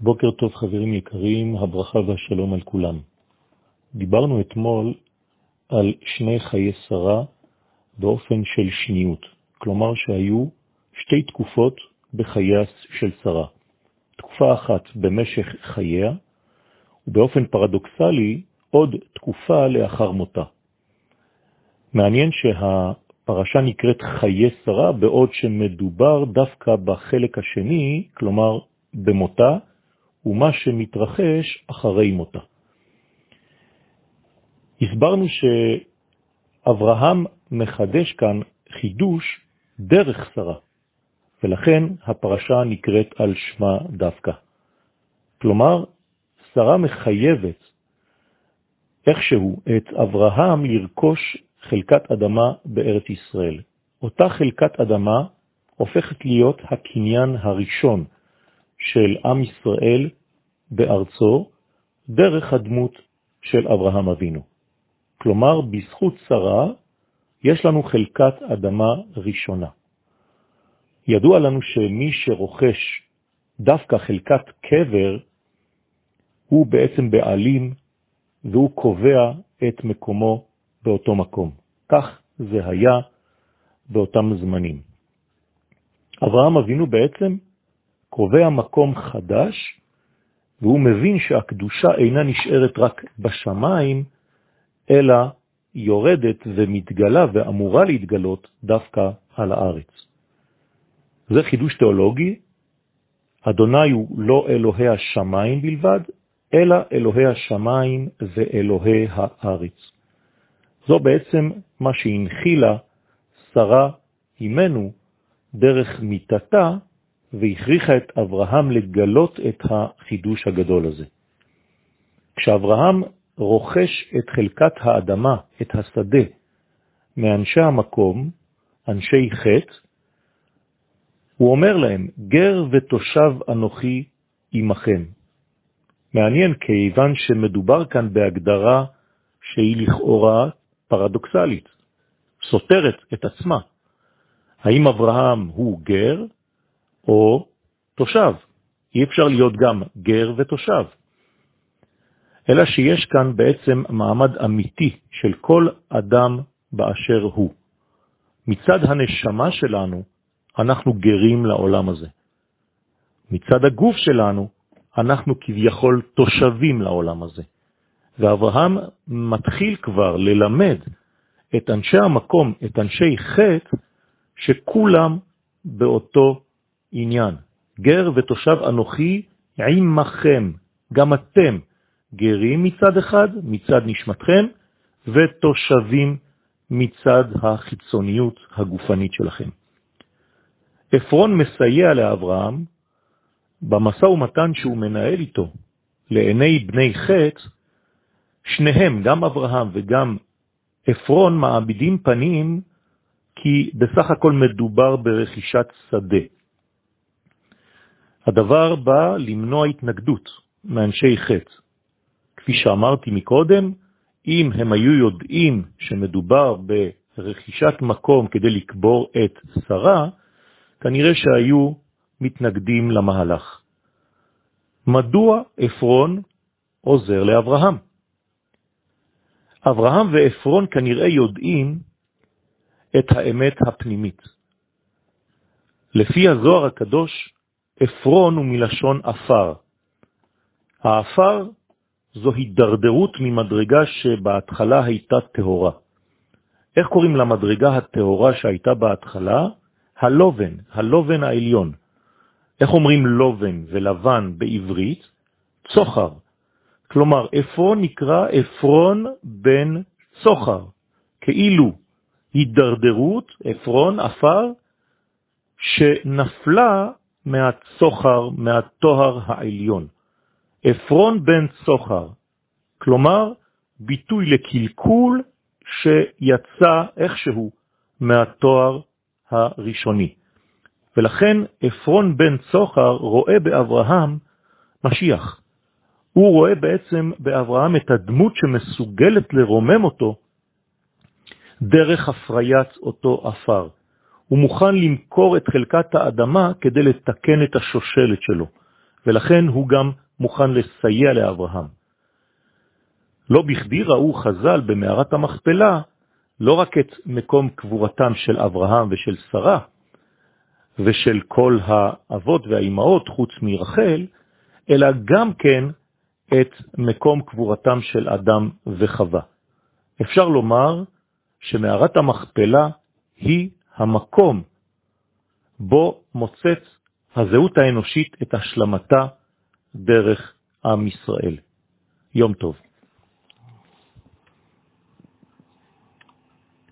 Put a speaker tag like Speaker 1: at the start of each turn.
Speaker 1: בוקר טוב חברים יקרים, הברכה והשלום על כולם. דיברנו אתמול על שני חיי שרה באופן של שניות, כלומר שהיו שתי תקופות בחייה של שרה. תקופה אחת במשך חייה, ובאופן פרדוקסלי עוד תקופה לאחר מותה. מעניין שהפרשה נקראת חיי שרה, בעוד שמדובר דווקא בחלק השני, כלומר במותה, ומה שמתרחש אחרי מותה. הסברנו שאברהם מחדש כאן חידוש דרך שרה, ולכן הפרשה נקראת על שמה דווקא. כלומר, שרה מחייבת איכשהו את אברהם לרכוש חלקת אדמה בארץ ישראל. אותה חלקת אדמה הופכת להיות הקניין הראשון של עם ישראל בארצו דרך הדמות של אברהם אבינו. כלומר, בזכות שרה יש לנו חלקת אדמה ראשונה. ידוע לנו שמי שרוכש דווקא חלקת קבר, הוא בעצם בעלים והוא קובע את מקומו באותו מקום. כך זה היה באותם זמנים. אברהם אבינו בעצם קובע מקום חדש, והוא מבין שהקדושה אינה נשארת רק בשמיים, אלא יורדת ומתגלה ואמורה להתגלות דווקא על הארץ. זה חידוש תיאולוגי, אדוני הוא לא אלוהי השמיים בלבד, אלא אלוהי השמיים ואלוהי הארץ. זו בעצם מה שהנחילה שרה אימנו דרך מיטתה והכריחה את אברהם לגלות את החידוש הגדול הזה. כשאברהם רוכש את חלקת האדמה, את השדה, מאנשי המקום, אנשי חטא, הוא אומר להם, גר ותושב אנוכי עמכם. מעניין כיוון שמדובר כאן בהגדרה שהיא לכאורה פרדוקסלית, סותרת את עצמה. האם אברהם הוא גר או תושב. אי אפשר להיות גם גר ותושב. אלא שיש כאן בעצם מעמד אמיתי של כל אדם באשר הוא. מצד הנשמה שלנו, אנחנו גרים לעולם הזה. מצד הגוף שלנו, אנחנו כביכול תושבים לעולם הזה. ואברהם מתחיל כבר ללמד את אנשי המקום, את אנשי חטא, שכולם באותו עניין. גר ותושב אנוכי עמכם, גם אתם גרים מצד אחד, מצד נשמתכם, ותושבים מצד החיצוניות הגופנית שלכם. אפרון מסייע לאברהם במשא ומתן שהוא מנהל איתו לעיני בני חץ, שניהם, גם אברהם וגם אפרון, מעמידים פנים כי בסך הכל מדובר ברכישת שדה. הדבר בא למנוע התנגדות מאנשי חץ. כפי שאמרתי מקודם, אם הם היו יודעים שמדובר ברכישת מקום כדי לקבור את שרה, כנראה שהיו מתנגדים למהלך. מדוע אפרון עוזר לאברהם? אברהם ואפרון כנראה יודעים את האמת הפנימית. לפי הזוהר הקדוש, אפרון הוא מלשון אפר. האפר זו הידרדרות ממדרגה שבהתחלה הייתה תהורה. איך קוראים למדרגה התהורה שהייתה בהתחלה? הלובן, הלובן העליון. איך אומרים לובן ולבן בעברית? צוחר. כלומר, אפרון נקרא אפרון בן צוחר, כאילו הידרדרות, אפרון, אפר, שנפלה מהצוחר, מהתוהר העליון. אפרון בן צוחר, כלומר ביטוי לקלקול שיצא איכשהו מהתואר הראשוני. ולכן אפרון בן צוחר רואה באברהם משיח. הוא רואה בעצם באברהם את הדמות שמסוגלת לרומם אותו דרך הפריית אותו אפר. הוא מוכן למכור את חלקת האדמה כדי לתקן את השושלת שלו. ולכן הוא גם מוכן לסייע לאברהם. לא בכדי ראו חז"ל במערת המכפלה לא רק את מקום קבורתם של אברהם ושל שרה, ושל כל האבות והאימהות חוץ מרחל, אלא גם כן את מקום קבורתם של אדם וחווה. אפשר לומר שמערת המכפלה היא המקום בו מוצאת הזהות האנושית את השלמתה דרך עם ישראל. יום טוב.